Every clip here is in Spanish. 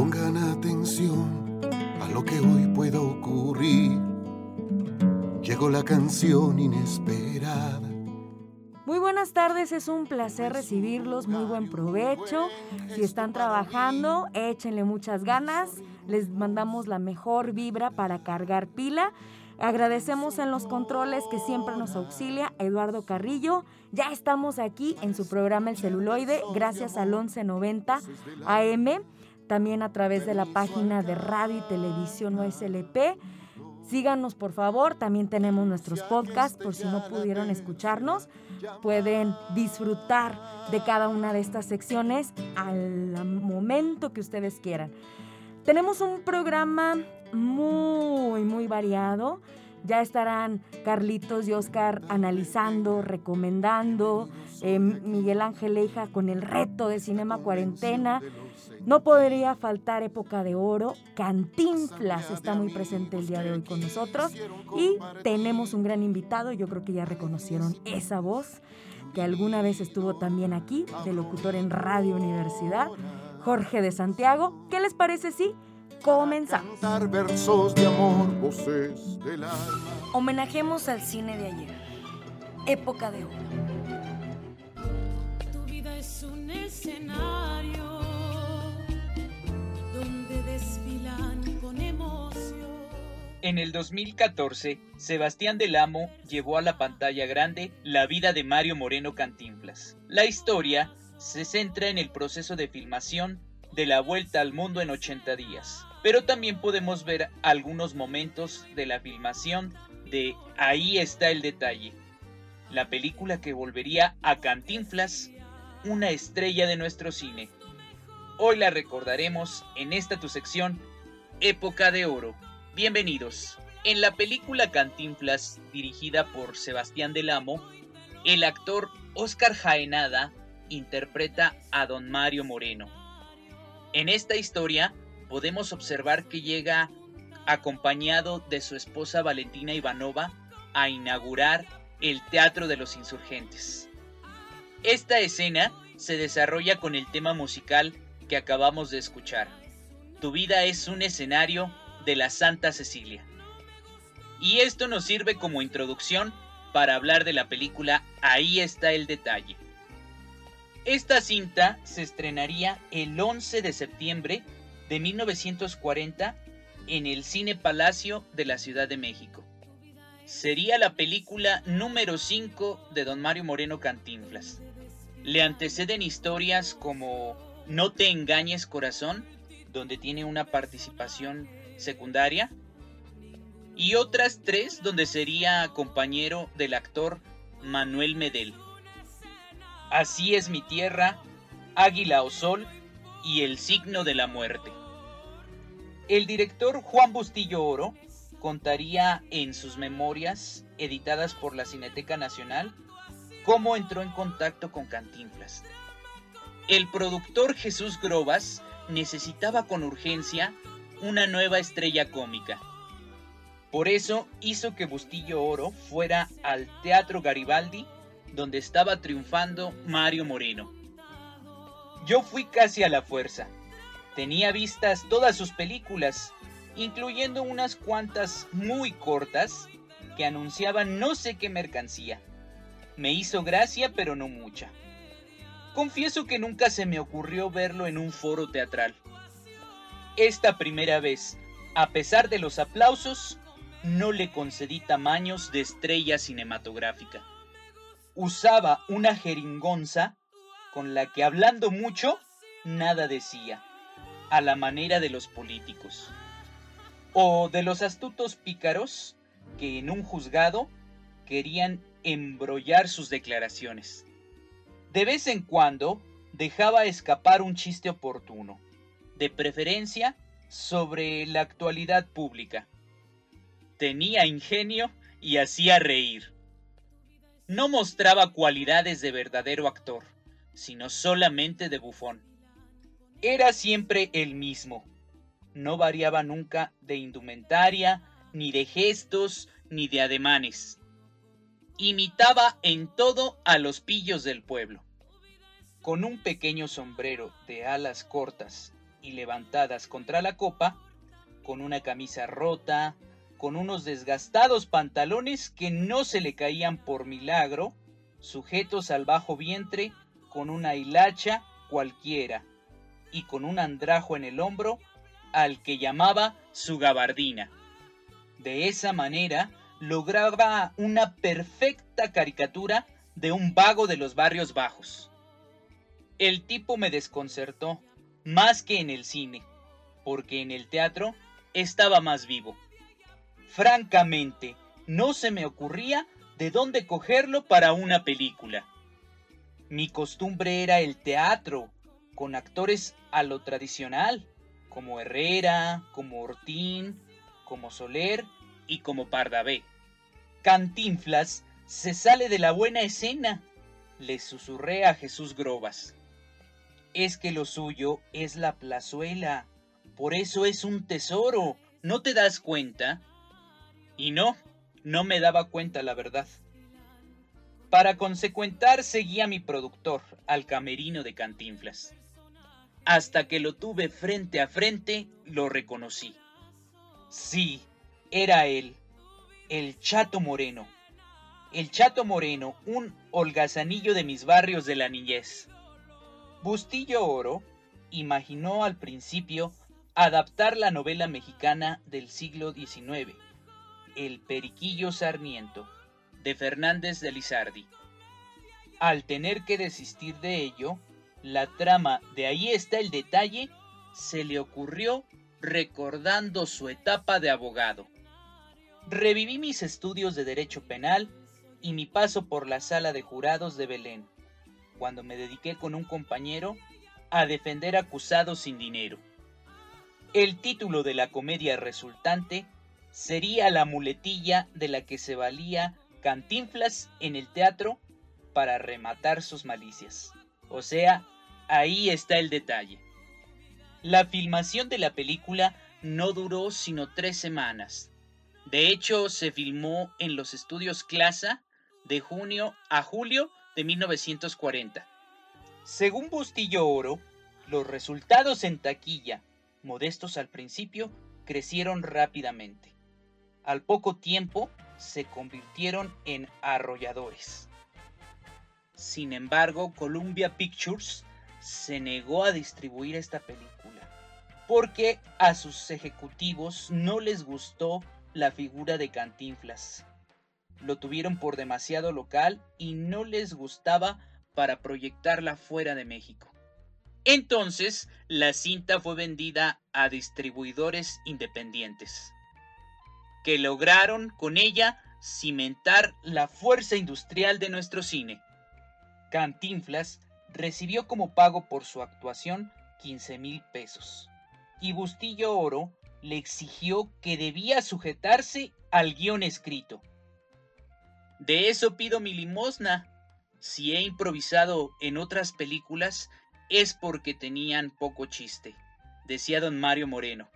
Pongan atención a lo que hoy pueda ocurrir. Llegó la canción inesperada. Muy buenas tardes, es un placer recibirlos, muy buen provecho. Si están trabajando, échenle muchas ganas. Les mandamos la mejor vibra para cargar pila. Agradecemos en los controles que siempre nos auxilia Eduardo Carrillo. Ya estamos aquí en su programa El Celuloide, gracias al 1190 AM también a través de la página de Radio y Televisión OSLP. Síganos por favor, también tenemos nuestros podcasts por si no pudieron escucharnos. Pueden disfrutar de cada una de estas secciones al momento que ustedes quieran. Tenemos un programa muy, muy variado. Ya estarán Carlitos y Oscar analizando, recomendando, eh, Miguel Ángel Leija con el reto de Cinema Cuarentena. No podría faltar Época de Oro. Cantinflas está muy presente el día de hoy con nosotros. Y tenemos un gran invitado, yo creo que ya reconocieron esa voz, que alguna vez estuvo también aquí, de locutor en Radio Universidad, Jorge de Santiago. ¿Qué les parece si comenzamos? versos de amor, voces del Homenajemos al cine de ayer. Época de Oro. Tu vida es un escenario En el 2014, Sebastián Del Amo llevó a la pantalla grande La vida de Mario Moreno Cantinflas. La historia se centra en el proceso de filmación de La Vuelta al Mundo en 80 días, pero también podemos ver algunos momentos de la filmación de Ahí está el detalle, la película que volvería a Cantinflas una estrella de nuestro cine. Hoy la recordaremos en esta tu sección Época de Oro. Bienvenidos. En la película Cantinflas, dirigida por Sebastián Del Amo, el actor Oscar Jaenada interpreta a don Mario Moreno. En esta historia podemos observar que llega acompañado de su esposa Valentina Ivanova a inaugurar el Teatro de los Insurgentes. Esta escena se desarrolla con el tema musical que acabamos de escuchar. Tu vida es un escenario de la Santa Cecilia. Y esto nos sirve como introducción para hablar de la película Ahí está el detalle. Esta cinta se estrenaría el 11 de septiembre de 1940 en el Cine Palacio de la Ciudad de México. Sería la película número 5 de Don Mario Moreno Cantinflas. Le anteceden historias como no te engañes corazón, donde tiene una participación secundaria. Y otras tres donde sería compañero del actor Manuel Medel. Así es mi tierra, Águila o Sol y El signo de la muerte. El director Juan Bustillo Oro contaría en sus memorias, editadas por la Cineteca Nacional, cómo entró en contacto con Cantinflas. El productor Jesús Grobas necesitaba con urgencia una nueva estrella cómica. Por eso hizo que Bustillo Oro fuera al Teatro Garibaldi, donde estaba triunfando Mario Moreno. Yo fui casi a la fuerza. Tenía vistas todas sus películas, incluyendo unas cuantas muy cortas que anunciaban no sé qué mercancía. Me hizo gracia, pero no mucha. Confieso que nunca se me ocurrió verlo en un foro teatral. Esta primera vez, a pesar de los aplausos, no le concedí tamaños de estrella cinematográfica. Usaba una jeringonza con la que hablando mucho, nada decía, a la manera de los políticos. O de los astutos pícaros que en un juzgado querían embrollar sus declaraciones. De vez en cuando dejaba escapar un chiste oportuno, de preferencia sobre la actualidad pública. Tenía ingenio y hacía reír. No mostraba cualidades de verdadero actor, sino solamente de bufón. Era siempre el mismo. No variaba nunca de indumentaria, ni de gestos, ni de ademanes. Imitaba en todo a los pillos del pueblo. Con un pequeño sombrero de alas cortas y levantadas contra la copa, con una camisa rota, con unos desgastados pantalones que no se le caían por milagro, sujetos al bajo vientre, con una hilacha cualquiera, y con un andrajo en el hombro al que llamaba su gabardina. De esa manera lograba una perfecta caricatura de un vago de los barrios bajos. El tipo me desconcertó más que en el cine, porque en el teatro estaba más vivo. Francamente, no se me ocurría de dónde cogerlo para una película. Mi costumbre era el teatro, con actores a lo tradicional, como Herrera, como Ortín, como Soler y como Pardavé. Cantinflas se sale de la buena escena, le susurré a Jesús Grobas. Es que lo suyo es la plazuela, por eso es un tesoro, ¿no te das cuenta? Y no, no me daba cuenta la verdad. Para consecuentar seguí a mi productor, al camerino de Cantinflas. Hasta que lo tuve frente a frente, lo reconocí. Sí, era él, el Chato Moreno. El Chato Moreno, un holgazanillo de mis barrios de la niñez. Bustillo Oro imaginó al principio adaptar la novela mexicana del siglo XIX, El Periquillo Sarmiento, de Fernández de Lizardi. Al tener que desistir de ello, la trama de ahí está el detalle se le ocurrió recordando su etapa de abogado. Reviví mis estudios de derecho penal y mi paso por la sala de jurados de Belén cuando me dediqué con un compañero a defender acusados sin dinero. El título de la comedia resultante sería la muletilla de la que se valía Cantinflas en el teatro para rematar sus malicias. O sea, ahí está el detalle. La filmación de la película no duró sino tres semanas. De hecho, se filmó en los estudios Clasa de junio a julio de 1940. Según Bustillo Oro, los resultados en taquilla, modestos al principio, crecieron rápidamente. Al poco tiempo se convirtieron en arrolladores. Sin embargo, Columbia Pictures se negó a distribuir esta película porque a sus ejecutivos no les gustó la figura de Cantinflas lo tuvieron por demasiado local y no les gustaba para proyectarla fuera de México. Entonces, la cinta fue vendida a distribuidores independientes, que lograron con ella cimentar la fuerza industrial de nuestro cine. Cantinflas recibió como pago por su actuación 15 mil pesos y Bustillo Oro le exigió que debía sujetarse al guion escrito. De eso pido mi limosna. Si he improvisado en otras películas es porque tenían poco chiste, decía don Mario Moreno.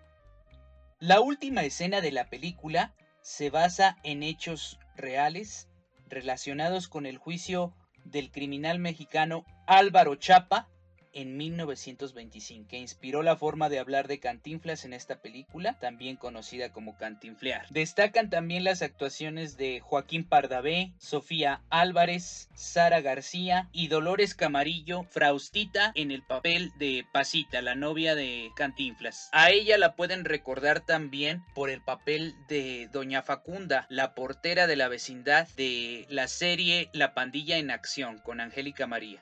La última escena de la película se basa en hechos reales relacionados con el juicio del criminal mexicano Álvaro Chapa en 1925, que inspiró la forma de hablar de Cantinflas en esta película, también conocida como Cantinflear. Destacan también las actuaciones de Joaquín Pardavé, Sofía Álvarez, Sara García y Dolores Camarillo, Fraustita en el papel de Pasita, la novia de Cantinflas. A ella la pueden recordar también por el papel de Doña Facunda, la portera de la vecindad de la serie La Pandilla en Acción con Angélica María.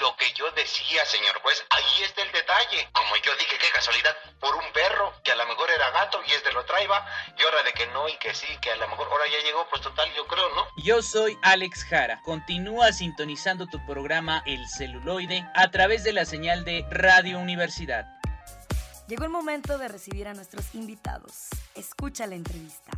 Lo que yo decía, señor pues ahí está el detalle. Como yo dije, qué casualidad, por un perro que a lo mejor era gato y este lo traía, y ahora de que no y que sí, que a lo mejor ahora ya llegó, pues total, yo creo, ¿no? Yo soy Alex Jara. Continúa sintonizando tu programa El Celuloide a través de la señal de Radio Universidad. Llegó el momento de recibir a nuestros invitados. Escucha la entrevista.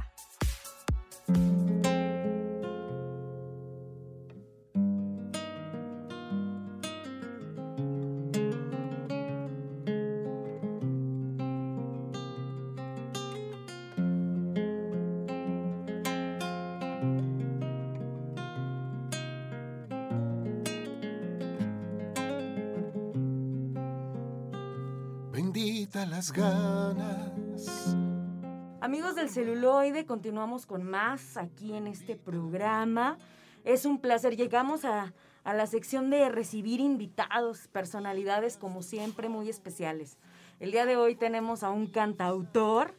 Ganas. Amigos del celuloide, continuamos con más aquí en este programa. Es un placer. Llegamos a, a la sección de recibir invitados, personalidades como siempre muy especiales. El día de hoy tenemos a un cantautor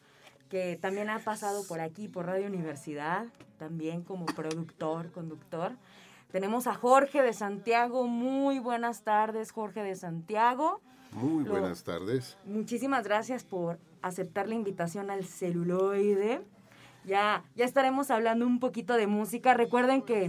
que también ha pasado por aquí, por Radio Universidad, también como productor, conductor. Tenemos a Jorge de Santiago. Muy buenas tardes, Jorge de Santiago. Muy Lo- buenas tardes. Muchísimas gracias por aceptar la invitación al celuloide. Ya, ya estaremos hablando un poquito de música. Recuerden que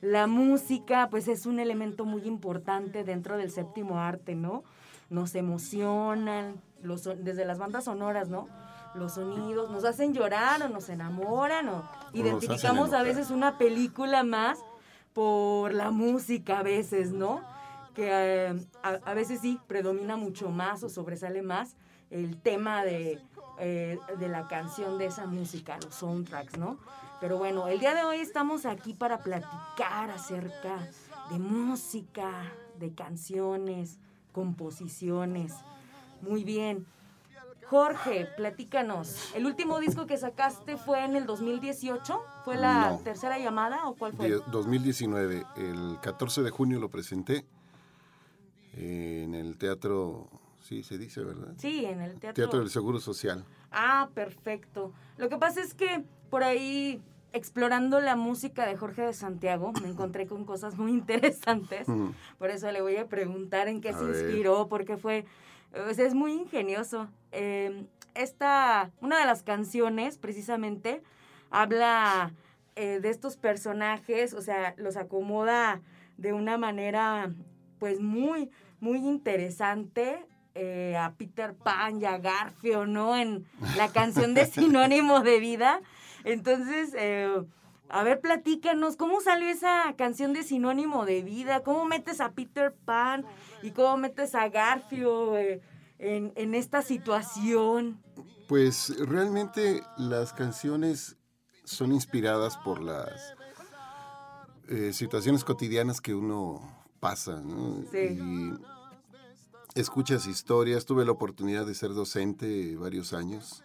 la música pues es un elemento muy importante dentro del séptimo arte, ¿no? Nos emocionan, los, desde las bandas sonoras, ¿no? Los sonidos nos hacen llorar o nos enamoran o identificamos a veces una película más por la música a veces, ¿no? Que eh, a, a veces sí predomina mucho más o sobresale más el tema de, eh, de la canción de esa música, los soundtracks, ¿no? Pero bueno, el día de hoy estamos aquí para platicar acerca de música, de canciones, composiciones. Muy bien. Jorge, platícanos. ¿El último disco que sacaste fue en el 2018? ¿Fue la No. tercera llamada o cuál fue? Die- 2019, el 14 de junio lo presenté eh, en el teatro, sí se dice, ¿verdad? Sí, en el teatro. Teatro del Seguro Social. Ah, perfecto. Lo que pasa es que por ahí, explorando la música de Jorge de Santiago, me encontré con cosas muy interesantes. Por eso le voy a preguntar en qué A se ver. inspiró, porque fue, sea, es muy ingenioso. Eh, esta, una de las canciones, precisamente, habla eh, de estos personajes, o sea, los acomoda de una manera, pues, muy, muy interesante. eh, a Peter Pan y a Garfio, ¿no? En la canción de Sinónimo de Vida. Entonces, eh, a ver, platícanos, ¿cómo salió esa canción de Sinónimo de Vida? ¿Cómo metes a Peter Pan y cómo metes a Garfio eh, en, en esta situación? Pues realmente las canciones son inspiradas por las eh, situaciones cotidianas que uno pasa, ¿no? Sí. Y escuchas historias, tuve la oportunidad de ser docente varios años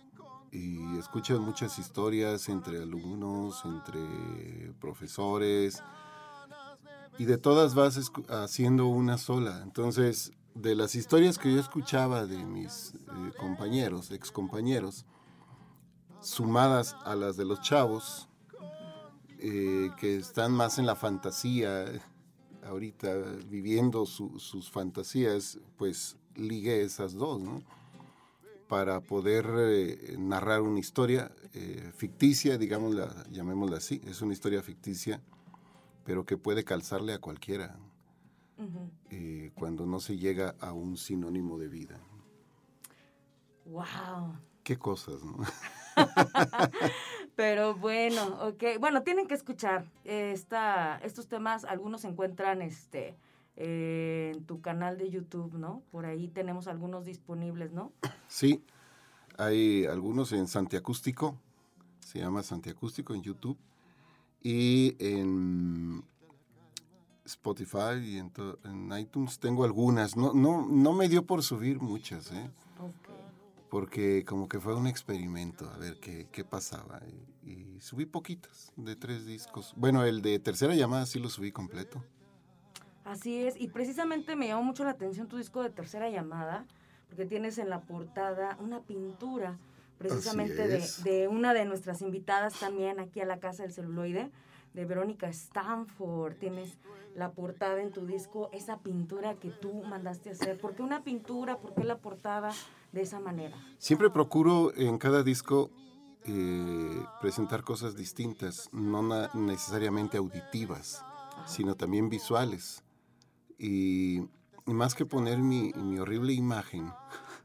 y escuchas muchas historias entre alumnos, entre profesores y de todas vas haciendo una sola. Entonces, de las historias que yo escuchaba de mis eh, compañeros, excompañeros, sumadas a las de los chavos, eh, que están más en la fantasía, ahorita viviendo su- sus fantasías, pues ligué esas dos, ¿no? Para poder eh, narrar una historia eh, ficticia, digámosla, llamémosla así, es una historia ficticia, pero que puede calzarle a cualquiera eh, cuando no se llega a un sinónimo de vida. Wow. Qué cosas, ¿no? Pero bueno, ok. Bueno, tienen que escuchar esta, estos temas. Algunos se encuentran este, eh, en tu canal de YouTube, ¿no? Por ahí tenemos algunos disponibles, ¿no? Sí, hay algunos en Santiacústico, se llama Santiacústico en YouTube, y en Spotify y en, iTunes tengo algunas. No, no, no me dio por subir muchas, ¿eh? Porque como que fue un experimento, a ver qué, qué pasaba. Y, y subí poquitas, de tres discos. Bueno, el de tercera llamada sí lo subí completo. Así es, y precisamente me llamó mucho la atención tu disco de tercera llamada, porque tienes en la portada una pintura, precisamente de, de una de nuestras invitadas también aquí a la Casa del Celuloide, de Verónica Stanford. Tienes la portada en tu disco, esa pintura que tú mandaste hacer. ¿Por qué una pintura? ¿Por qué la portada de esa manera? Siempre procuro en cada disco eh, presentar cosas distintas, no necesariamente auditivas, sino también visuales. Y, y más que poner mi, mi horrible imagen,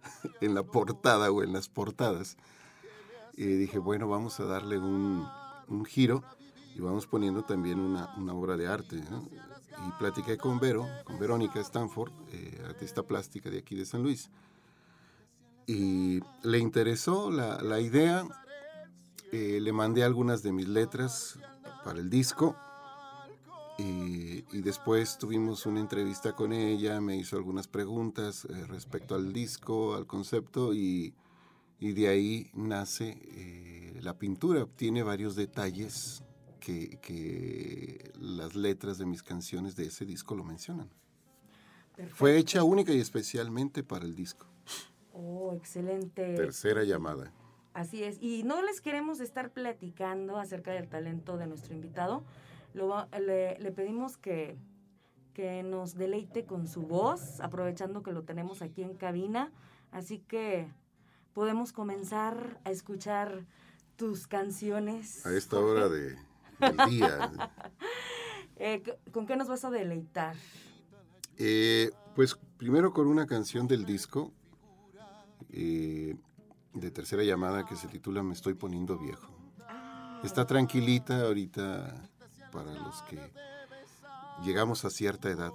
en la portada o en las portadas. Y dije, bueno, vamos a darle un, un giro y vamos poniendo también una, una obra de arte. Y platiqué con Vero, con Verónica Stanford, eh, artista plástica de aquí de San Luis. Y le interesó la, la idea, eh, le mandé algunas de mis letras para el disco y, y, después tuvimos una entrevista con ella, me hizo algunas preguntas eh, respecto al disco, al concepto y, y de ahí nace eh, la pintura. Tiene varios detalles que, que, las letras de mis canciones de ese disco lo mencionan. Perfecto. Fue hecha única y especialmente para el disco. Oh, excelente. Tercera llamada. Así es. Y no les queremos estar platicando acerca del talento de nuestro invitado. Lo, le, le, pedimos que, que nos deleite con su voz, aprovechando que lo tenemos aquí en cabina. Así que podemos comenzar a escuchar tus canciones. A esta hora de, del día. eh, ¿Con qué nos vas a deleitar? Eh, pues primero con una canción del disco eh, de tercera llamada que se titula Me estoy poniendo viejo. Está tranquilita ahorita para los que llegamos a cierta edad,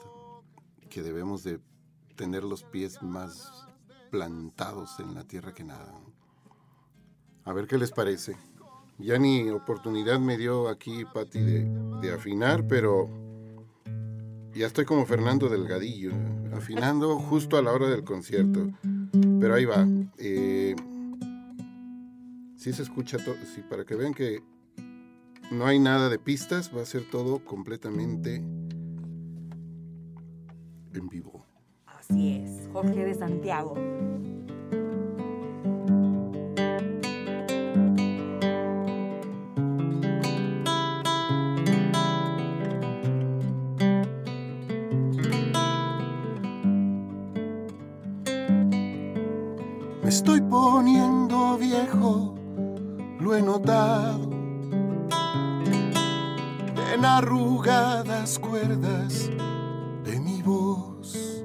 que debemos de tener los pies más plantados en la tierra que nada. A ver qué les parece. Ya ni oportunidad me dio aquí Patti de, de, afinar, pero ya estoy como Fernando Delgadillo, afinando justo a la hora del concierto. Pero ahí va. Eh, sí se escucha todo, sí, para que vean que no hay nada de pistas, va a ser todo completamente en vivo. Así es, Jorge de Santiago. Estoy poniendo viejo, lo he notado en arrugadas cuerdas de mi voz.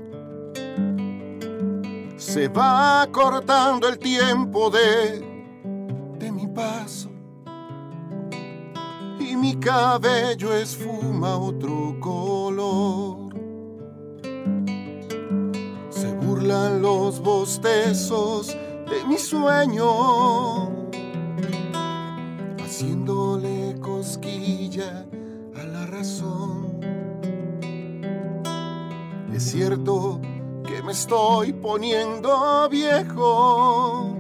Se va cortando el tiempo de, de mi paso y mi cabello esfuma otro color. Se burlan los bostezos de mi sueño, haciéndole cosquilla a la razón. Es cierto que me estoy poniendo viejo,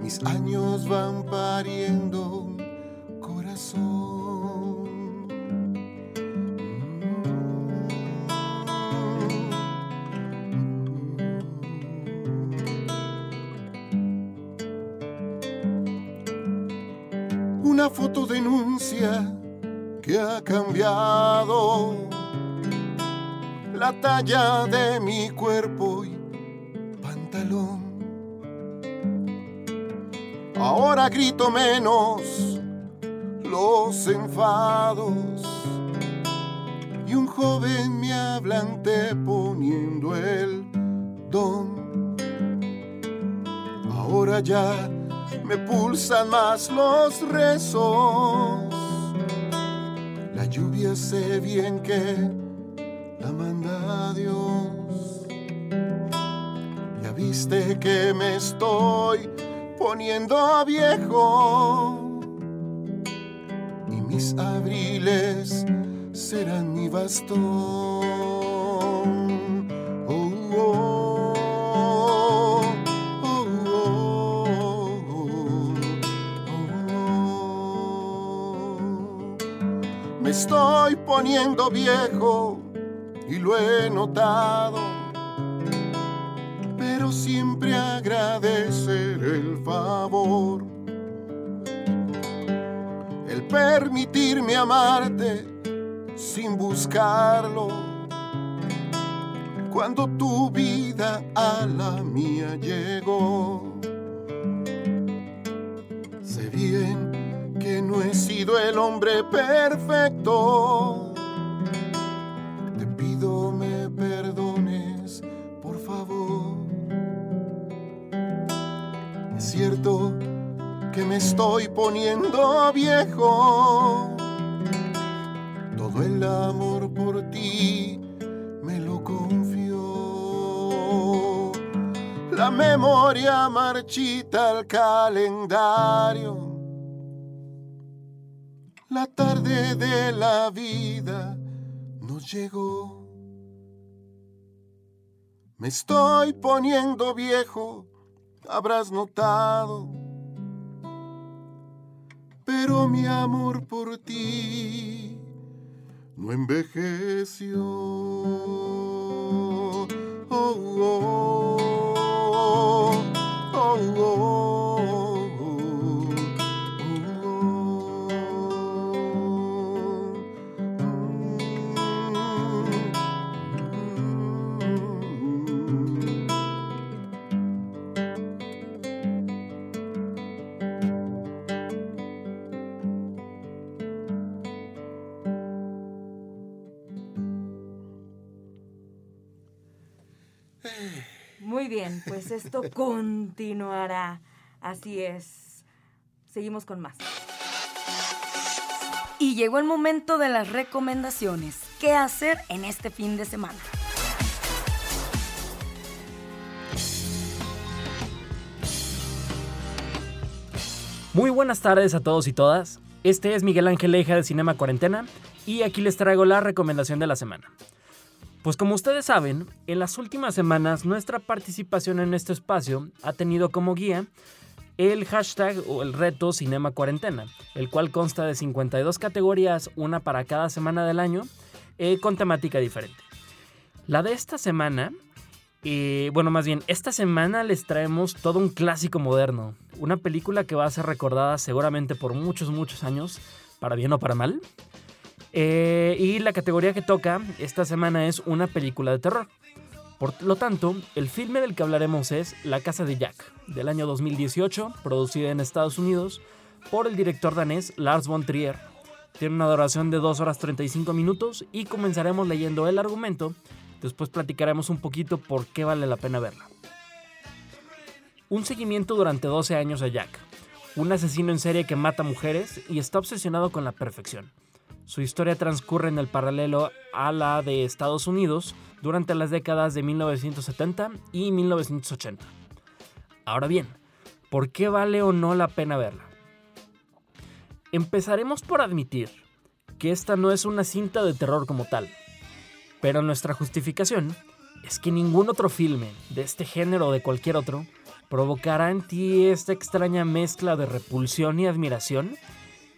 mis años van pariendo corazón. Foto denuncia que ha cambiado la talla de mi cuerpo y pantalón. Ahora grito menos los enfados y un joven me habla poniendo el don. Ahora ya me pulsan más los rezos. La lluvia sé bien que la manda Dios. Ya viste que me estoy poniendo viejo y mis abriles serán mi bastón. Estoy poniendo viejo y lo he notado, pero siempre agradecer el favor, el permitirme amarte sin buscarlo, cuando tu vida a la mía llegó. Sé bien no he sido el hombre perfecto me perdones, por favor. Es cierto que me estoy poniendo viejo. Todo el amor por ti me lo confió. La memoria marchita al calendario. La tarde de la vida nos llegó. Me estoy poniendo viejo, habrás notado. Pero mi amor por ti no envejeció. Oh, oh, oh, oh, bien, pues esto continuará. Así es. Seguimos con más. Y llegó el momento de las recomendaciones. ¿Qué hacer en este fin de semana? Muy buenas tardes a todos y todas. Este es Miguel Ángel Leija de Cinema Cuarentena y aquí les traigo la recomendación de la semana. Pues como ustedes saben, en las últimas semanas nuestra participación en este espacio ha tenido como guía el hashtag o el reto Cinema Cuarentena, el cual consta de 52 categorías, una para cada semana del año, eh, con temática diferente. La de esta semana, eh, bueno, más bien, esta semana les traemos todo un clásico moderno, una película que va a ser recordada seguramente por muchos, muchos años, para bien o para mal. Eh, y la categoría que toca esta semana es una película de terror. Por lo tanto, el filme del que hablaremos es La Casa de Jack, del año 2018, producida en Estados Unidos por el director danés Lars von Trier. Tiene una duración de 2 horas 35 minutos y comenzaremos leyendo el argumento, después platicaremos un poquito por qué vale la pena verla. Un seguimiento durante 12 años a Jack, un asesino en serie que mata mujeres y está obsesionado con la perfección. Su historia transcurre en el paralelo a la de Estados Unidos durante las décadas de 1970 y 1980. Ahora bien, ¿por qué vale o no la pena verla? Empezaremos por admitir que esta no es una cinta de terror como tal, pero nuestra justificación es que ningún otro filme de este género o de cualquier otro provocará en ti esta extraña mezcla de repulsión y admiración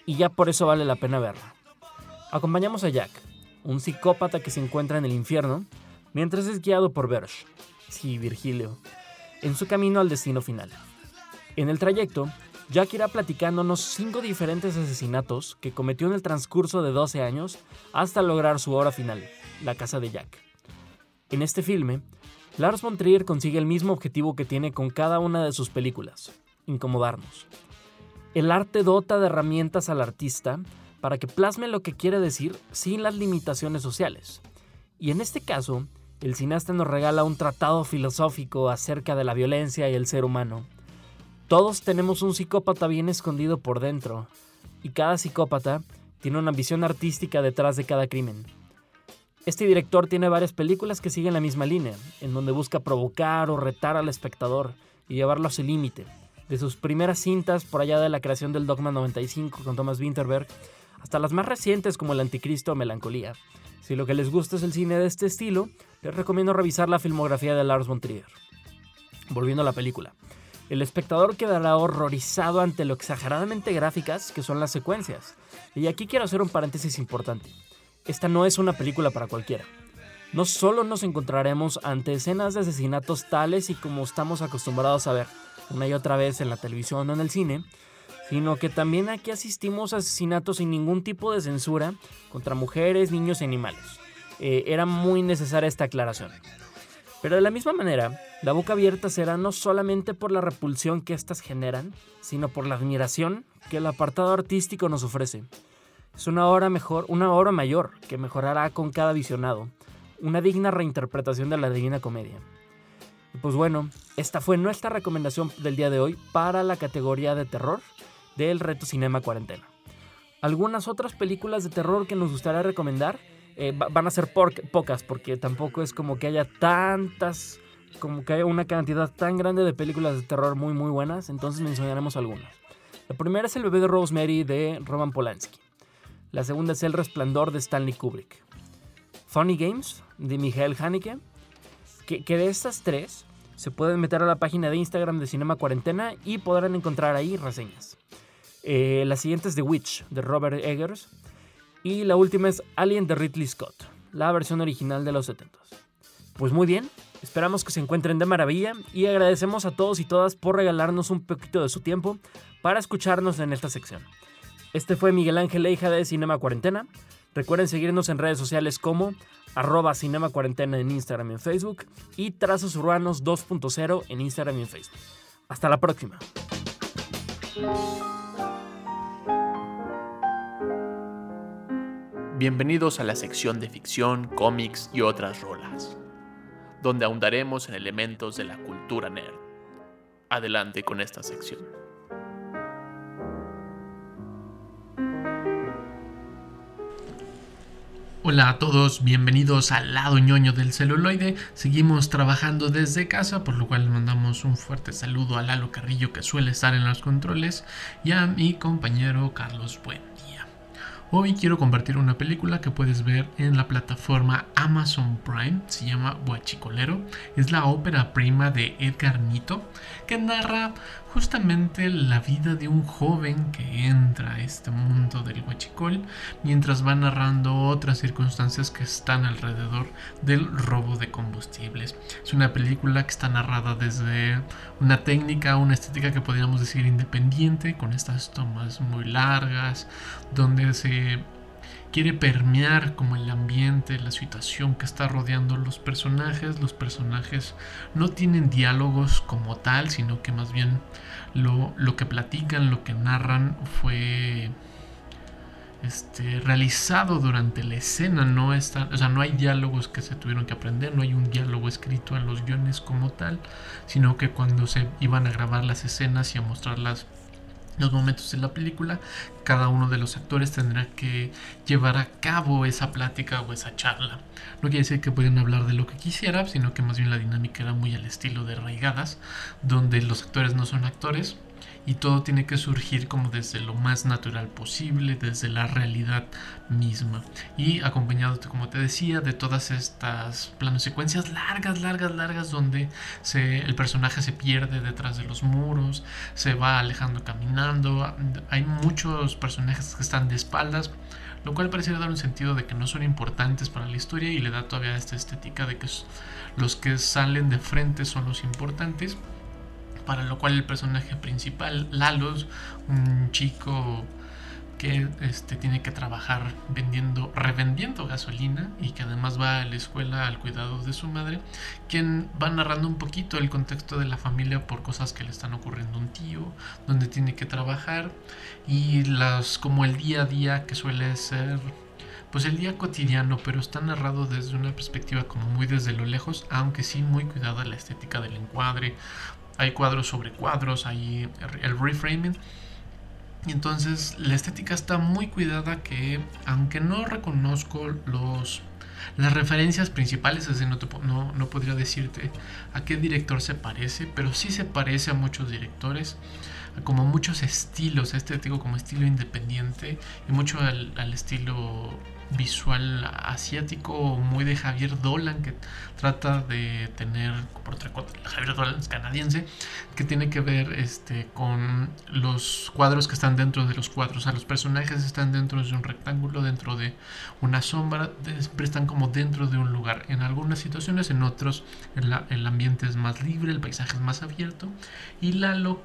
y ya por eso vale la pena verla. Acompañamos a Jack, un psicópata que se encuentra en el infierno, mientras es guiado por Bersh, sí, Virgilio, en su camino al destino final. En el trayecto, Jack irá platicándonos cinco diferentes asesinatos que cometió en el transcurso de 12 años hasta lograr su hora final, la casa de Jack. En este filme, Lars von Trier consigue el mismo objetivo que tiene con cada una de sus películas, incomodarnos. El arte dota de herramientas al artista para que plasme lo que quiere decir sin las limitaciones sociales. Y en este caso, el cineasta nos regala un tratado filosófico acerca de la violencia y el ser humano. Todos tenemos un psicópata bien escondido por dentro, y cada psicópata tiene una ambición artística detrás de cada crimen. Este director tiene varias películas que siguen la misma línea, en donde busca provocar o retar al espectador y llevarlo a su límite. De sus primeras cintas, por allá de la creación del Dogma 95 con Thomas Winterberg, hasta las más recientes como El Anticristo o Melancolía. Si lo que les gusta es el cine de este estilo, les recomiendo revisar la filmografía de Lars von Trier. Volviendo a la película. El espectador quedará horrorizado ante lo exageradamente gráficas que son las secuencias. Y aquí quiero hacer un paréntesis importante. Esta no es una película para cualquiera. No solo nos encontraremos ante escenas de asesinatos tales y como estamos acostumbrados a ver una y otra vez en la televisión o en el cine, sino que también aquí asistimos a asesinatos sin ningún tipo de censura contra mujeres, niños y animales. Eh, era muy necesaria esta aclaración. Pero de la misma manera, la boca abierta será no solamente por la repulsión que éstas generan, sino por la admiración que el apartado artístico nos ofrece. Es una obra mejor, una obra mayor que mejorará con cada visionado, una digna reinterpretación de la Divina Comedia. Pues bueno, esta fue nuestra recomendación del día de hoy para la categoría de terror del Reto Cinema Cuarentena. Algunas otras películas de terror que nos gustaría recomendar eh, van a ser pocas porque tampoco es como que haya tantas, como que haya una cantidad tan grande de películas de terror muy muy buenas, entonces mencionaremos algunas. La primera es El bebé de Rosemary de Roman Polanski. La segunda es El resplandor de Stanley Kubrick. Funny Games de Miguel Haneke. Que, que de estas tres se pueden meter a la página de Instagram de Cinema Cuarentena y podrán encontrar ahí reseñas. Eh, la siguiente es The Witch de Robert Eggers. Y la última es Alien de Ridley Scott, la versión original de los 70. Pues muy bien, esperamos que se encuentren de maravilla y agradecemos a todos y todas por regalarnos un poquito de su tiempo para escucharnos en esta sección. Este fue Miguel Ángel Leija de Cinema Cuarentena. Recuerden seguirnos en redes sociales como arroba Cinema Cuarentena en Instagram y en Facebook y Trazos Urbanos 2.0 en Instagram y en Facebook. Hasta la próxima. Bienvenidos a la sección de ficción, cómics y otras rolas, donde ahondaremos en elementos de la cultura nerd. Adelante con esta sección. Hola a todos, bienvenidos al lado ñoño del celuloide. Seguimos trabajando desde casa, por lo cual mandamos un fuerte saludo a Lalo Carrillo que suele estar en los controles y a mi compañero Carlos Buen. Hoy quiero compartir una película que puedes ver en la plataforma Amazon Prime, se llama Guachicolero, es la ópera prima de Edgar Nito, que narra justamente la vida de un joven que entra a este mundo del huachicol mientras va narrando otras circunstancias que están alrededor del robo de combustibles. Es una película que está narrada desde una técnica, una estética que podríamos decir independiente, con estas tomas muy largas, donde se quiere permear como el ambiente, la situación que está rodeando los personajes. Los personajes no tienen diálogos como tal, sino que más bien lo, que platican, lo que narran fue este, realizado durante la escena. No, está, o sea, no hay diálogos que se tuvieron que aprender, no hay un diálogo escrito en los guiones como tal, sino que cuando se iban a grabar las escenas y a mostrarlas los momentos de la película, cada uno de los actores tendrá que llevar a cabo esa plática o esa charla. No quiere decir que puedan hablar de lo que quisiera, sino que más bien la dinámica era muy al estilo de Raigadas, donde los actores no son actores, y todo tiene que surgir como desde lo más natural posible, desde la realidad misma. Y acompañado, como te decía, de todas estas planos secuencias largas, largas, largas, donde el personaje se pierde detrás de los muros, se va alejando caminando. Hay muchos personajes que están de espaldas lo cual pareciera dar un sentido de que no son importantes para la historia y le da todavía esta estética de que los que salen de frente son los importantes para lo cual el personaje principal, Lalos, un chico que este, tiene que trabajar vendiendo, revendiendo gasolina y que además va a la escuela al cuidado de su madre, quien va narrando un poquito el contexto de la familia por cosas que le están ocurriendo a un tío, donde tiene que trabajar y las como el día a día que suele ser pues el día cotidiano, pero está narrado desde una perspectiva como muy desde lo lejos, aunque sí muy cuidada la estética del encuadre, hay cuadros sobre cuadros, hay el reframing. Y entonces la estética está muy cuidada que aunque no reconozco los las referencias principales, es no, no, no, podría decirte a qué director se parece, pero sí se parece a muchos directores, como muchos estilos, estético como estilo independiente y mucho al estilo visual asiático muy de Javier Dolan que trata de tener por otra cosa Javier Dolan es canadiense que tiene que ver este con los cuadros que están dentro de los cuadros o sea los personajes están dentro de un rectángulo dentro de una sombra siempre están como dentro de un lugar. En algunas situaciones en otros el, ambiente es más libre el paisaje es más abierto. Y Lalo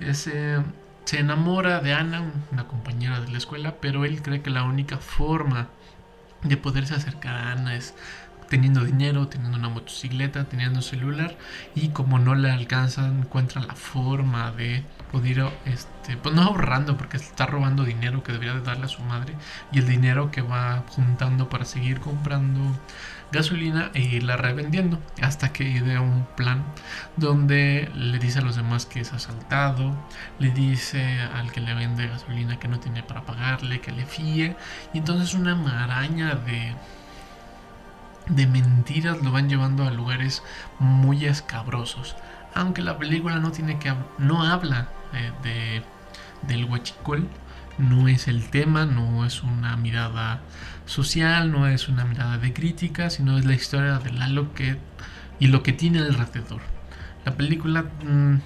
ese se enamora de Ana, una compañera de la escuela, pero él cree que la única forma de poderse acercar a Ana es teniendo dinero, teniendo una motocicleta, teniendo celular y como no le alcanzan, encuentran la forma de poder, este, pues no ahorrando porque está robando dinero que debería de darle a su madre y el dinero que va juntando para seguir comprando gasolina e irla revendiendo hasta que idea un plan donde le dice a los demás que es asaltado, le dice al que le vende gasolina que no tiene para pagarle, que le fíe y entonces una maraña de de mentiras lo van llevando a lugares muy escabrosos. Aunque la película no tiene que no habla eh, de, del huachicol, no es el tema, no es una mirada social, no es una mirada de crítica, sino es la historia de Lalo que, y lo que tiene alrededor. La película mm,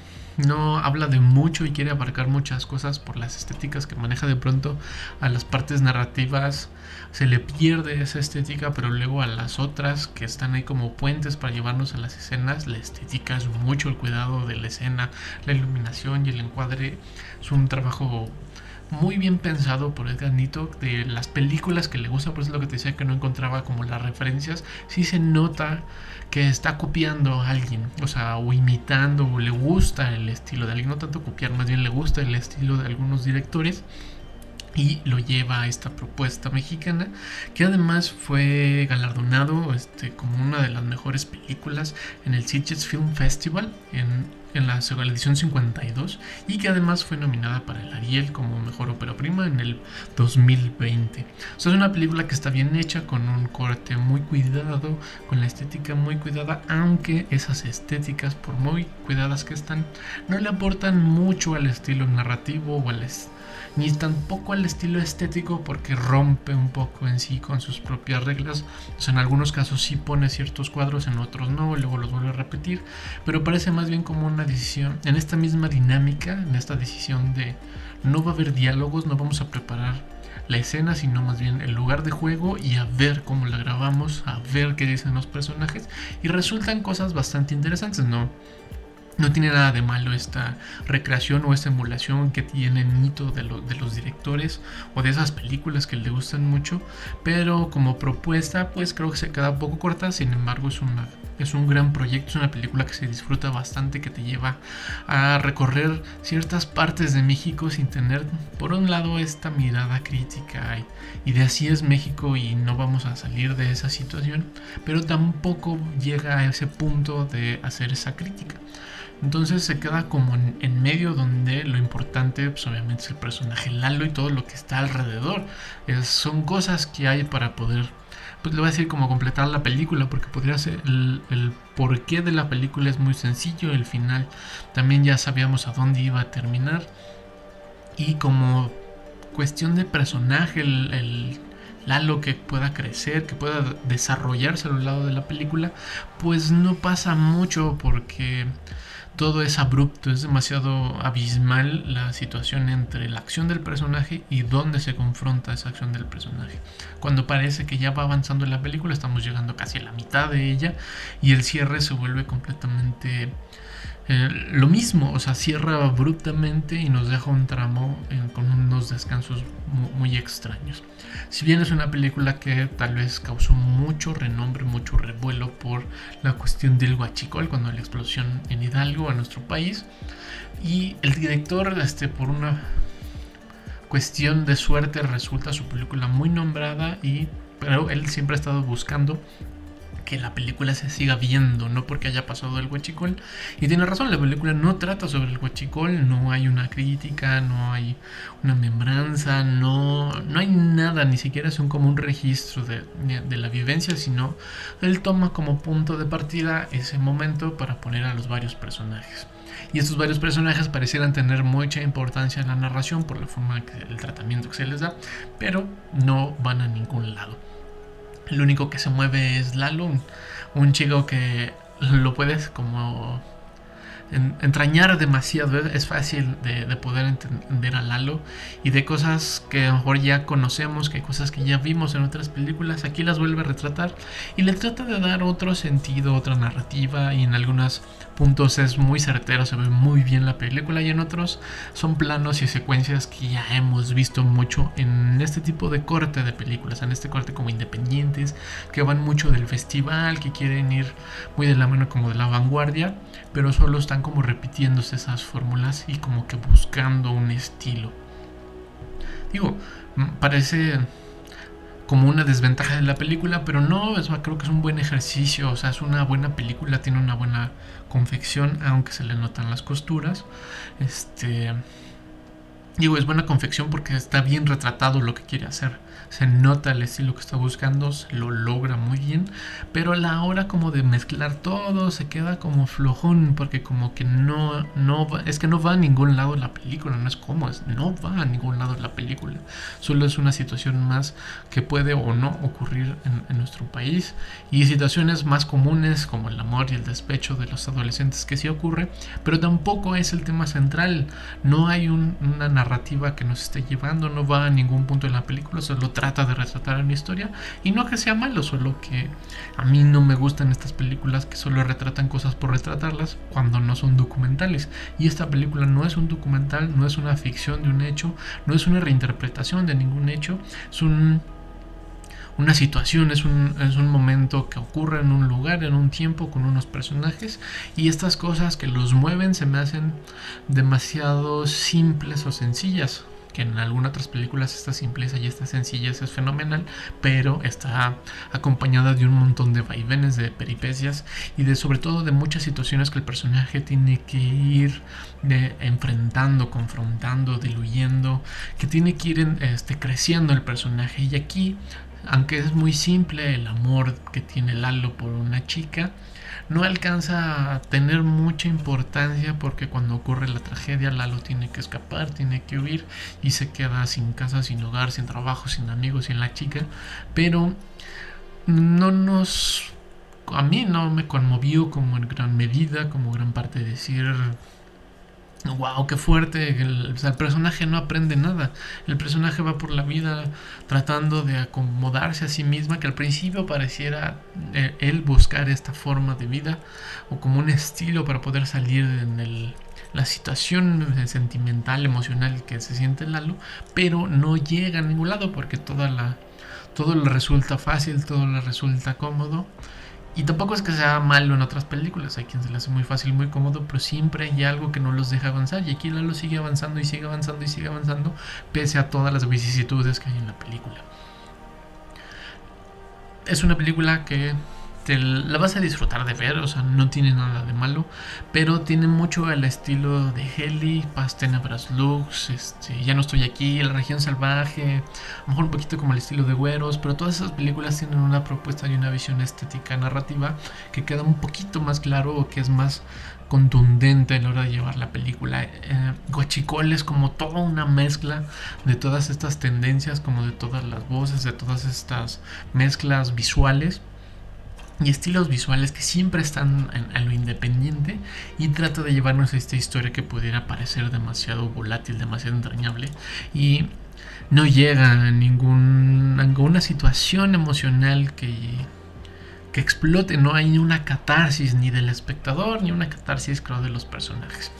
no habla de mucho y quiere abarcar muchas cosas por las estéticas que maneja de pronto a las partes narrativas se le pierde esa estética pero luego a las otras que están ahí como puentes para llevarnos a las escenas la estética es mucho el cuidado de la escena la iluminación y el encuadre. Es un trabajo muy bien pensado por Edgar Nito de las películas que le gusta, por eso es lo que te decía que no encontraba como las referencias, sí se nota que está copiando a alguien, o sea, o imitando, o le gusta el estilo de alguien, no tanto copiar, más bien le gusta el estilo de algunos directores y lo lleva a esta propuesta mexicana que además fue galardonado este, como una de las mejores películas en el Sitges Film Festival en, en la, edición 52 y que además fue nominada para el Ariel como mejor ópera prima en el 2020. O sea, es una película que está bien hecha con un corte muy cuidado, con la estética muy cuidada, aunque esas estéticas, por muy cuidadas que están, no le aportan mucho al estilo narrativo o al estilo ni tampoco al estilo estético porque rompe un poco en sí con sus propias reglas. en algunos casos sí pone ciertos cuadros, en otros no, luego los vuelve a repetir, pero parece más bien como una decisión, en esta misma dinámica, en esta decisión de no va a haber diálogos, no vamos a preparar la escena, sino más bien el lugar de juego y a ver cómo la grabamos, a ver qué dicen los personajes y resultan cosas bastante interesantes, ¿no? No tiene nada de malo esta recreación o esta emulación que tiene Nito de, los directores o de esas películas que le gustan mucho, pero como propuesta pues creo que se queda poco corta, sin embargo es, una, es un gran proyecto, es una película que se disfruta bastante, que te lleva a recorrer ciertas partes de México sin tener por un lado esta mirada crítica y, y de así es México y no vamos a salir de esa situación, pero tampoco llega a ese punto de hacer esa crítica. Entonces se queda como en, medio donde lo importante pues obviamente es el personaje Lalo y todo lo que está alrededor. son cosas que hay para poder, pues le voy a decir como completar la película porque podría ser el, porqué de la película es muy sencillo, el final también ya sabíamos a dónde iba a terminar y como cuestión de personaje el, el Lalo que pueda crecer, que pueda desarrollarse a lo lado de la película, pues no pasa mucho porque todo es abrupto, es demasiado abismal la situación entre la acción del personaje y dónde se confronta esa acción del personaje. Cuando parece que ya va avanzando la película, estamos llegando casi a la mitad de ella y el cierre se vuelve completamente eh, lo mismo, o sea, cierra abruptamente y nos deja un tramo con unos descansos muy, extraños. Si bien es una película que tal vez causó mucho renombre, mucho revuelo por la cuestión del huachicol, cuando la explosión en Hidalgo, en nuestro país, y el director, este, por una cuestión de suerte, resulta su película muy nombrada y pero él siempre ha estado buscando que la película se siga viendo, no porque haya pasado el huachicol. Y tiene razón, la película no trata sobre el huachicol, no hay una crítica, no hay una membranza, no, no hay nada, ni siquiera es un, como un registro de, de la vivencia, sino él toma como punto de partida ese momento para poner a los varios personajes. Y estos varios personajes parecieran tener mucha importancia en la narración por la forma que el tratamiento que se les da, pero no van a ningún lado. El único que se mueve es Lalo, un, chico que lo puedes como entrañar demasiado. Es fácil de, poder entender a Lalo y de cosas que a lo mejor ya conocemos, que cosas que ya vimos en otras películas, aquí las vuelve a retratar y le trata de dar otro sentido, otra narrativa y en algunos puntos es muy certero, se ve muy bien la película y en otros son planos y secuencias que ya hemos visto mucho en este tipo de corte de películas, en este corte como independientes, que van mucho del festival, que quieren ir muy de la mano como de la vanguardia, pero solo están como repitiéndose esas fórmulas y como que buscando un estilo. Digo, parece como una desventaja de la película, pero no, creo que es un buen ejercicio, o sea, es una buena película, tiene una buena confección, aunque se le notan las costuras. Este digo, es buena confección porque está bien retratado lo que quiere hacer se nota el estilo que está buscando, se lo logra muy bien, pero a la hora como de mezclar todo se queda como flojón porque como que no, no va, es que no va a ningún lado la película, no es como, es, no va a ningún lado la película, solo es una situación más que puede o no ocurrir en, nuestro país y situaciones más comunes como el amor y el despecho de los adolescentes que sí ocurre, pero tampoco es el tema central, no hay una narrativa que nos esté llevando, no va a ningún punto de la película, solo trata de retratar una historia. Y no que sea malo, solo que a mí no me gustan estas películas que solo retratan cosas por retratarlas cuando no son documentales. Y esta película no es un documental, no es una ficción de un hecho, no es una reinterpretación de ningún hecho, es un una situación, es un, es un, momento que ocurre en un lugar, en un tiempo, con unos personajes, y estas cosas que los mueven se me hacen demasiado simples o sencillas que en algunas otras películas esta simpleza y esta sencillez es fenomenal, pero está acompañada de un montón de vaivenes, de peripecias y de sobre todo de muchas situaciones que el personaje tiene que ir de, enfrentando, confrontando, diluyendo, que tiene que ir este, creciendo el personaje. Y aquí, aunque es muy simple el amor que tiene Lalo por una chica, no alcanza a tener mucha importancia porque cuando ocurre la tragedia Lalo tiene que escapar, tiene que huir y se queda sin casa, sin hogar, sin trabajo, sin amigos, sin la chica. Pero no nos... A mí no me conmovió como en gran medida, como gran parte de decir wow, qué fuerte. El, personaje no aprende nada. El personaje va por la vida tratando de acomodarse a sí misma, que al principio pareciera eh, él buscar esta forma de vida o como un estilo para poder salir en la situación sentimental, emocional que se siente Lalo, pero no llega a ningún lado porque toda la, todo le resulta fácil, todo le resulta cómodo. Y tampoco es que sea malo en otras películas, hay quien se le hace muy fácil, muy cómodo, pero siempre hay algo que no los deja avanzar. Y aquí Lalo sigue avanzando y sigue avanzando y sigue avanzando, pese a todas las vicisitudes que hay en la película. Es una película que la vas a disfrutar de ver, o sea, no tiene nada de malo, pero tiene mucho el estilo de Heli, Paz Lux, este, Ya no estoy aquí, La región salvaje, a lo mejor un poquito como el estilo de Güeros, pero todas esas películas tienen una propuesta y una visión estética narrativa que queda un poquito más claro o que es más contundente a la hora de llevar la película. Eh, Guachicol es como toda una mezcla de todas estas tendencias, como de todas las voces, de todas estas mezclas visuales y estilos visuales que siempre están en, lo independiente y trata de llevarnos a esta historia que pudiera parecer demasiado volátil, demasiado entrañable y no llega a ninguna situación emocional que, que explote, no hay una catarsis ni del espectador ni una catarsis creo de los personajes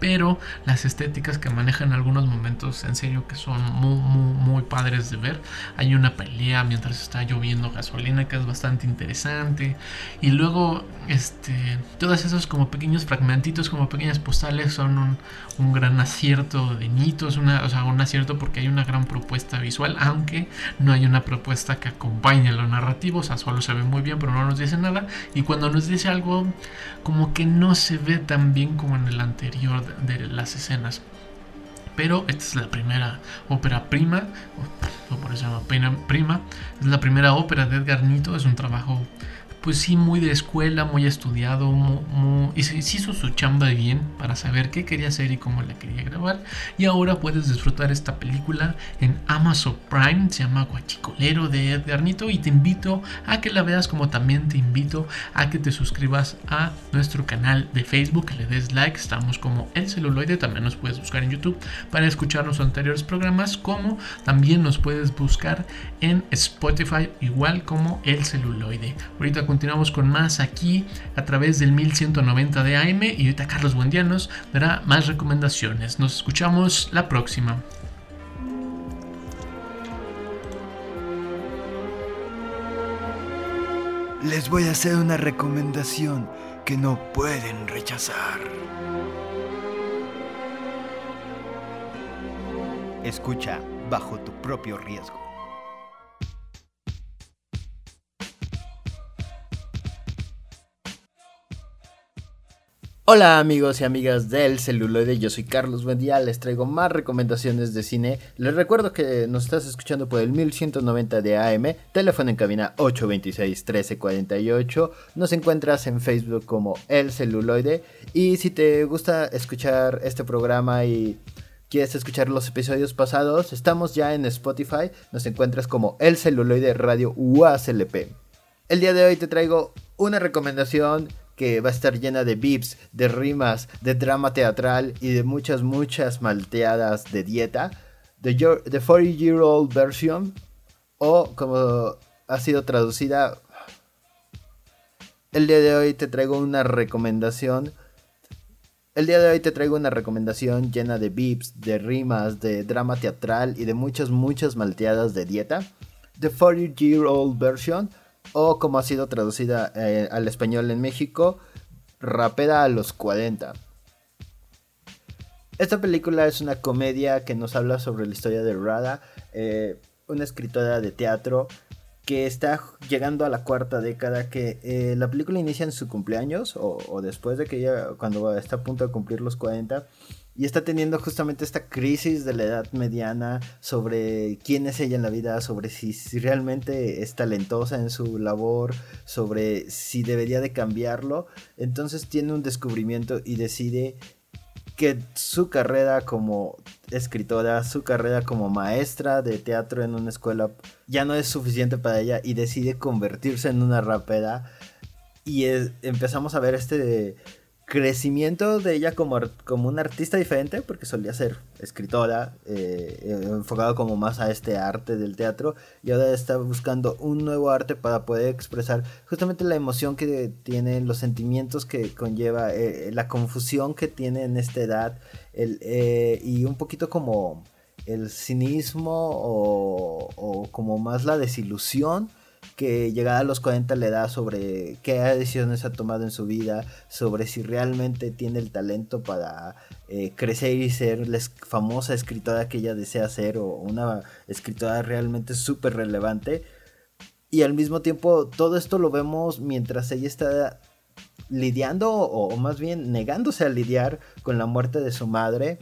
pero las estéticas que manejan algunos momentos en serio que son muy, muy, muy padres de ver. Hay una pelea mientras está lloviendo gasolina que es bastante interesante. Y luego, este, todos esos como pequeños fragmentitos, como pequeñas postales son un, un gran acierto de Nitos, una, un acierto porque hay una gran propuesta visual, aunque no hay una propuesta que acompañe lo narrativo, o sea, solo se ve muy bien, pero no nos dice nada. Y cuando nos dice algo, como que no se ve tan bien como en el anterior de las escenas. Pero esta es la primera ópera prima, o por eso se llama prima. Es la primera ópera de Edgar Nito, es un trabajo pues sí, muy de escuela, muy estudiado, y se, hizo su chamba bien para saber qué quería hacer y cómo la quería grabar. Y ahora puedes disfrutar esta película en Amazon Prime, se llama Guachicolero de Edgar Nito, y te invito a que la veas como también te invito a que te suscribas a nuestro canal de Facebook, que le des like, estamos como El Celuloide, también nos puedes buscar en YouTube para escuchar los anteriores programas, como también nos puedes buscar en Spotify, igual como El Celuloide. Ahorita continuamos con más aquí a través del 1190 de AM y ahorita Carlos Buendianos dará más recomendaciones. Nos escuchamos la próxima. Les voy a hacer una recomendación que no pueden rechazar. Escucha bajo tu propio riesgo. Hola amigos y amigas del celuloide, yo soy Carlos Buendía, les traigo más recomendaciones de cine. Les recuerdo que nos estás escuchando por el 1190 de AM, teléfono en cabina 826-1348. Nos encuentras en Facebook como El Celuloide. Y si te gusta escuchar este programa y quieres escuchar los episodios pasados, estamos ya en Spotify. Nos encuentras como El Celuloide Radio UACLP. El día de hoy te traigo una recomendación que va a estar llena de beeps, de rimas, de drama teatral y de muchas, muchas malteadas de dieta. The, 40 Year Old Version, o como ha sido traducida, el día de hoy te traigo una recomendación. El día de hoy te traigo una recomendación llena de beeps, de rimas, de drama teatral y de muchas, muchas malteadas de dieta. The 40 Year Old Version o como ha sido traducida eh, al español en México, Rapera a los 40. Esta película es una comedia que nos habla sobre la historia de Rada, eh, una escritora de teatro que está llegando a la cuarta década, que eh, la película inicia en su cumpleaños o, o, después de que ella, cuando está a punto de cumplir los 40, y está teniendo justamente esta crisis de la edad mediana sobre quién es ella en la vida, sobre si, realmente es talentosa en su labor, sobre si debería de cambiarlo. Entonces tiene un descubrimiento y decide que su carrera como escritora, su carrera como maestra de teatro en una escuela ya no es suficiente para ella y decide convertirse en una rapera. Y empezamos a ver este crecimiento de ella como, como una artista diferente, porque solía ser escritora, eh, eh, enfocado como más a este arte del teatro, y ahora está buscando un nuevo arte para poder expresar justamente la emoción que tiene, los sentimientos que conlleva, eh, la confusión que tiene en esta edad, el, y un poquito como el cinismo o como más la desilusión que llegada a los 40 le da sobre qué decisiones ha tomado en su vida, sobre si realmente tiene el talento para eh, crecer y ser la famosa escritora que ella desea ser o una escritora realmente súper relevante. Y al mismo tiempo todo esto lo vemos mientras ella está lidiando o más bien negándose a lidiar con la muerte de su madre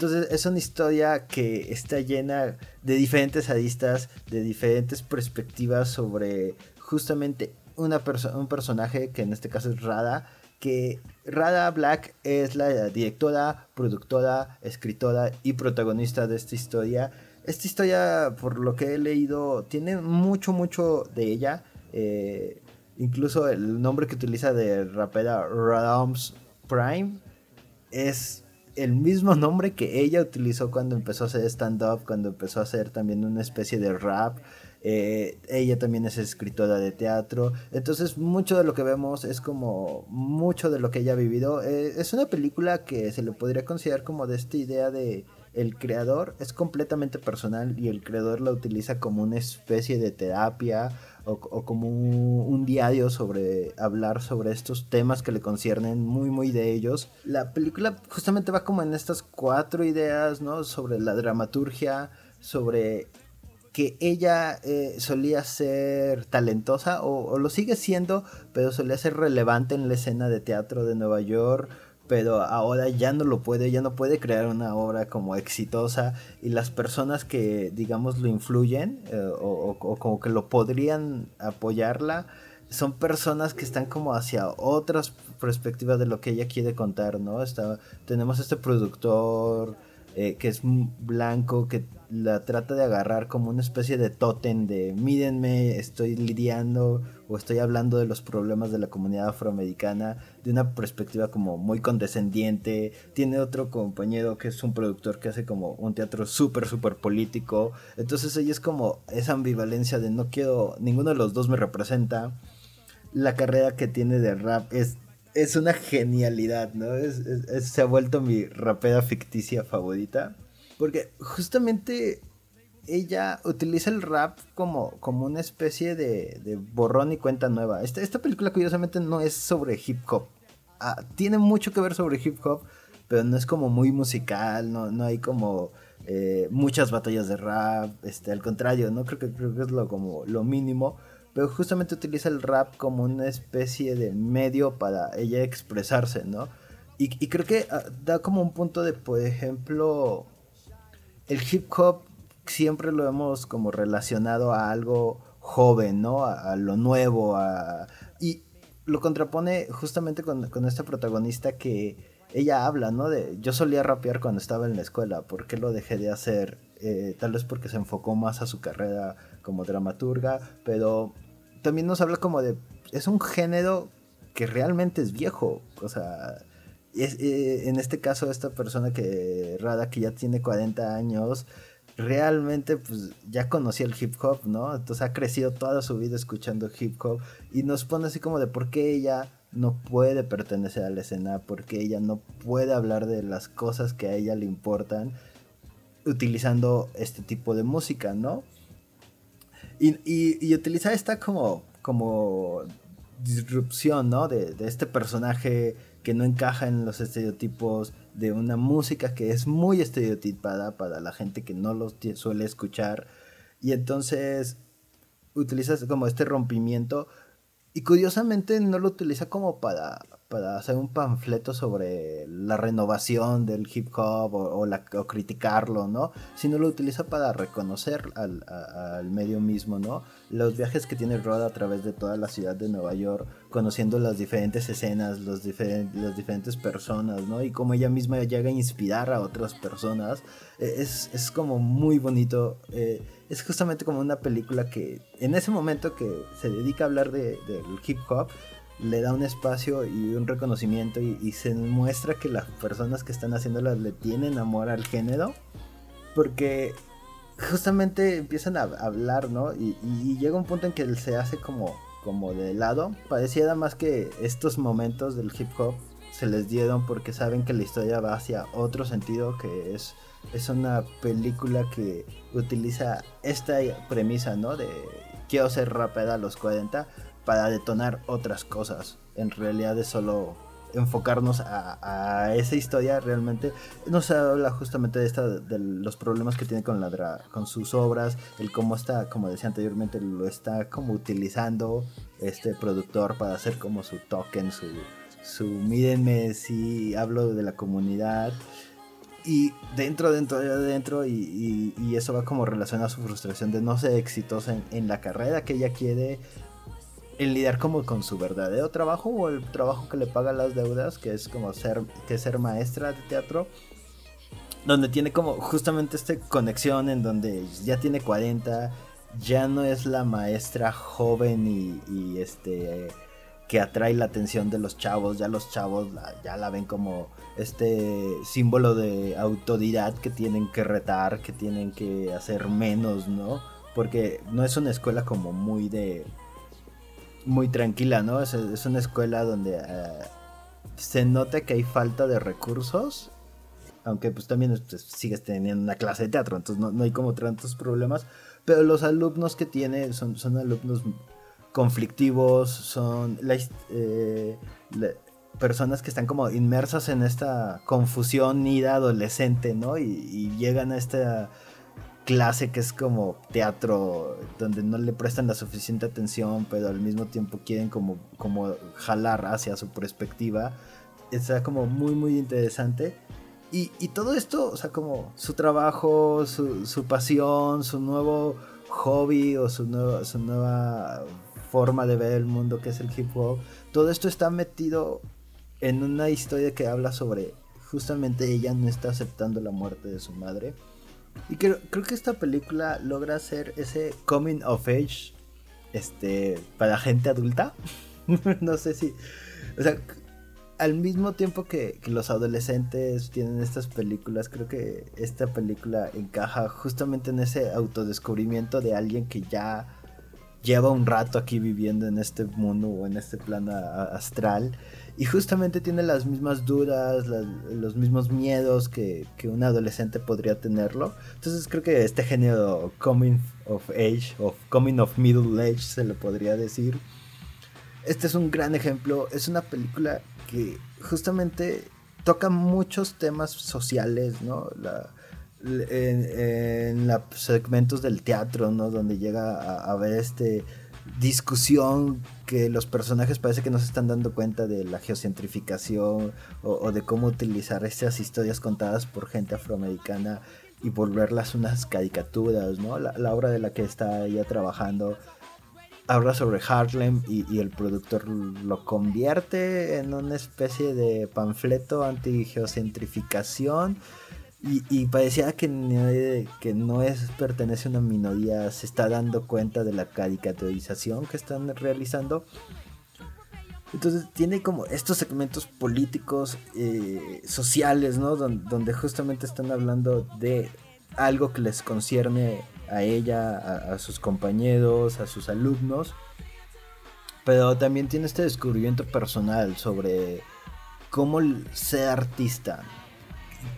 entonces es una historia que está llena de diferentes aristas, de diferentes perspectivas sobre justamente una un personaje que en este caso es Rada, que Rada Black es la directora, productora, escritora y protagonista de esta historia. Esta historia, por lo que he leído, tiene mucho, mucho de ella. Eh, incluso el nombre que utiliza de rapera Radams Prime es el mismo nombre que ella utilizó cuando empezó a hacer stand-up, cuando empezó a hacer también una especie de rap. Eh, ella también es escritora de teatro. Entonces, mucho de lo que vemos es como mucho de lo que ella ha vivido. Eh, es una película que se le podría considerar como de esta idea de el creador es completamente personal y el creador la utiliza como una especie de terapia o, como un, diario sobre hablar sobre estos temas que le conciernen muy muy de ellos. La película justamente va como en estas cuatro ideas, ¿no? Sobre la dramaturgia, sobre que ella eh, solía ser talentosa o, o, lo sigue siendo, pero solía ser relevante en la escena de teatro de Nueva York pero ahora ya no lo puede, ya no puede crear una obra como exitosa y las personas que digamos lo influyen eh, o, como que lo podrían apoyarla son personas que están como hacia otras perspectivas de lo que ella quiere contar, ¿no? Está, tenemos este productor eh, que es blanco, que la trata de agarrar como una especie de tótem de mírenme, estoy lidiando o estoy hablando de los problemas de la comunidad afroamericana de una perspectiva como muy condescendiente. Tiene otro compañero que es un productor que hace como un teatro súper, súper político. Entonces ella es como esa ambivalencia de no quiero, ninguno de los dos me representa. La carrera que tiene de rap es es una genialidad, ¿no? se ha vuelto mi rapera ficticia favorita. Porque justamente ella utiliza el rap como, como una especie de, de borrón y cuenta nueva. Esta, esta película curiosamente no es sobre hip hop. Ah, tiene mucho que ver sobre hip hop, pero no es como muy musical, no, no hay como eh, muchas batallas de rap. Este, al contrario, ¿no? Creo que, creo que es lo, como lo mínimo pero justamente utiliza el rap como una especie de medio para ella expresarse, ¿no? Y, creo que ah, da como un punto de, por ejemplo, el hip hop siempre lo hemos como relacionado a algo joven, ¿no? A, lo nuevo, a... Y lo contrapone justamente con, esta protagonista que ella habla, ¿no? De yo solía rapear cuando estaba en la escuela, ¿por qué lo dejé de hacer? Eh, tal vez porque se enfocó más a su carrera como dramaturga, pero también nos habla como de, es un género que realmente es viejo, o sea, eh, en este caso esta persona que, Rada, que ya tiene 40 años, realmente pues ya conocía el hip hop, ¿no? Entonces ha crecido toda su vida escuchando hip hop y nos pone así como de por qué ella no puede pertenecer a la escena, por qué ella no puede hablar de las cosas que a ella le importan utilizando este tipo de música, ¿no? Y, y, utiliza esta como, como disrupción, ¿no? De, este personaje que no encaja en los estereotipos de una música que es muy estereotipada para la gente que no lo suele escuchar. Y entonces utiliza como este rompimiento y curiosamente no lo utiliza como para para hacer un panfleto sobre la renovación del hip hop o, la, criticarlo, ¿no? Sino lo utiliza para reconocer al, al, medio mismo, ¿no? Los viajes que tiene Rod a través de toda la ciudad de Nueva York, conociendo las diferentes escenas, los las diferentes personas, ¿no? Y cómo ella misma llega a inspirar a otras personas, e, es, es como muy bonito. Eh, es justamente como una película que en ese momento que se dedica a hablar de, del hip hop, le da un espacio y un reconocimiento y, se muestra que las personas que están haciéndolas le tienen amor al género porque justamente empiezan a hablar, ¿no? Y, llega un punto en que se hace como, como de lado. Pareciera más que estos momentos del hip hop se les dieron porque saben que la historia va hacia otro sentido, que es, es una película que utiliza esta premisa, ¿no? De quiero ser rapera a los 40 para detonar otras cosas. En realidad es solo enfocarnos a, esa historia realmente nos habla justamente de esta de los problemas que tiene con la con sus obras el cómo está como decía anteriormente lo está como utilizando este productor para hacer como su token su su mírenme si hablo de la comunidad y dentro, dentro, dentro, y, y, eso va como relacionado a su frustración de no ser exitosa en, la carrera que ella quiere, el lidiar como con su verdadero trabajo o el trabajo que le paga las deudas, que es como ser, que ser maestra de teatro, donde tiene como justamente esta conexión en donde ya tiene 40, ya no es la maestra joven y, este que atrae la atención de los chavos, ya los chavos ya la ven como este símbolo de autoridad que tienen que retar, que tienen que hacer menos, ¿no? Porque no es una escuela como muy de muy tranquila, ¿no? Es, una escuela donde eh, se nota que hay falta de recursos, aunque pues también pues, sigues teniendo una clase de teatro, entonces no, hay como tantos problemas, pero los alumnos que tiene son, son alumnos conflictivos, son eh, personas que están como inmersas en esta confusión ida adolescente, ¿no? Y, y llegan a esta clase que es como teatro, donde no le prestan la suficiente atención, pero al mismo tiempo quieren como, como jalar hacia su perspectiva. Está como muy, muy interesante. Y, todo esto, o sea, como su trabajo, su, pasión, su nuevo hobby o su, nueva, su nueva forma de ver el mundo que es el hip hop. Todo esto está metido en una historia que habla sobre justamente ella no está aceptando la muerte de su madre. Y creo, creo que esta película logra hacer ese coming of age este, para gente adulta. no sé si... O sea, al mismo tiempo que, que, los adolescentes tienen estas películas, creo que esta película encaja justamente en ese autodescubrimiento de alguien que ya lleva un rato aquí viviendo en este mundo o en este plano astral y justamente tiene las mismas dudas, los mismos miedos que, que, un adolescente podría tenerlo. Entonces creo que este género coming of age, o coming of middle age se le podría decir. Este es un gran ejemplo, es una película que justamente toca muchos temas sociales, ¿no? La, en, los segmentos del teatro, ¿no? Donde llega a, a ver este discusión que los personajes parece que no se están dando cuenta de la geocentrificación o, de cómo utilizar estas historias contadas por gente afroamericana y volverlas unas caricaturas, ¿no? La, obra de la que está ella trabajando habla sobre Harlem y, el productor lo convierte en una especie de panfleto anti-geocentrificación y, parecía que, que no es, pertenece a una minoría, se está dando cuenta de la caricaturización que están realizando. Entonces tiene como estos segmentos políticos, eh, sociales, ¿no? Donde, justamente están hablando de algo que les concierne a ella, a sus compañeros, a sus alumnos. Pero también tiene este descubrimiento personal sobre cómo ser artista,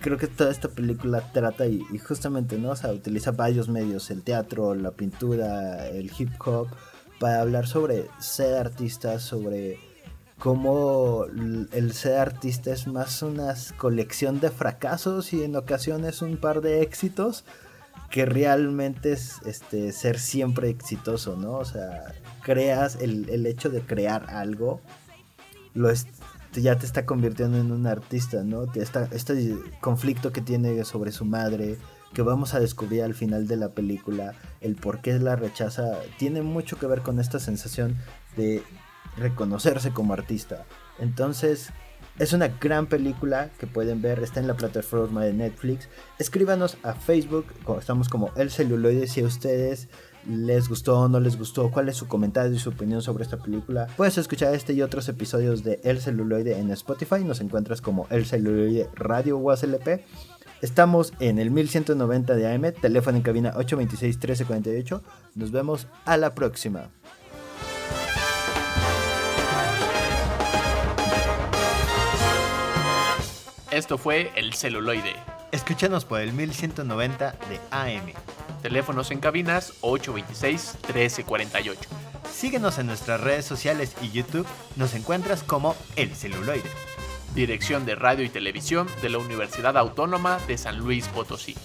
creo que toda esta película trata y, justamente, ¿no? O sea, utiliza varios medios, el teatro, la pintura, el hip hop, para hablar sobre ser artista, sobre cómo el ser artista es más una colección de fracasos y en ocasiones un par de éxitos que realmente es este, ser siempre exitoso, ¿no? O sea, creas el, el hecho de crear algo, lo, es, ya te está convirtiendo en un artista, ¿no? este conflicto que tiene sobre su madre, que vamos a descubrir al final de la película, el por qué la rechaza, tiene mucho que ver con esta sensación de reconocerse como artista. Entonces, es una gran película que pueden ver, está en la plataforma de Netflix. Escríbanos a Facebook, estamos como El Celuloide, si a ustedes les gustó o no les gustó, cuál es su comentario y su opinión sobre esta película. Puedes escuchar este y otros episodios de El Celuloide en Spotify, nos encuentras como El Celuloide Radio USLP. Estamos en el 1190 de AM, teléfono en cabina 826-1348. Nos vemos a la próxima. Esto fue El Celuloide. Escúchanos por el 1190 de AM. Teléfonos en cabinas 826-1348. Síguenos en nuestras redes sociales y YouTube. Nos encuentras como El Celuloide. Dirección de Radio y Televisión de la Universidad Autónoma de San Luis Potosí.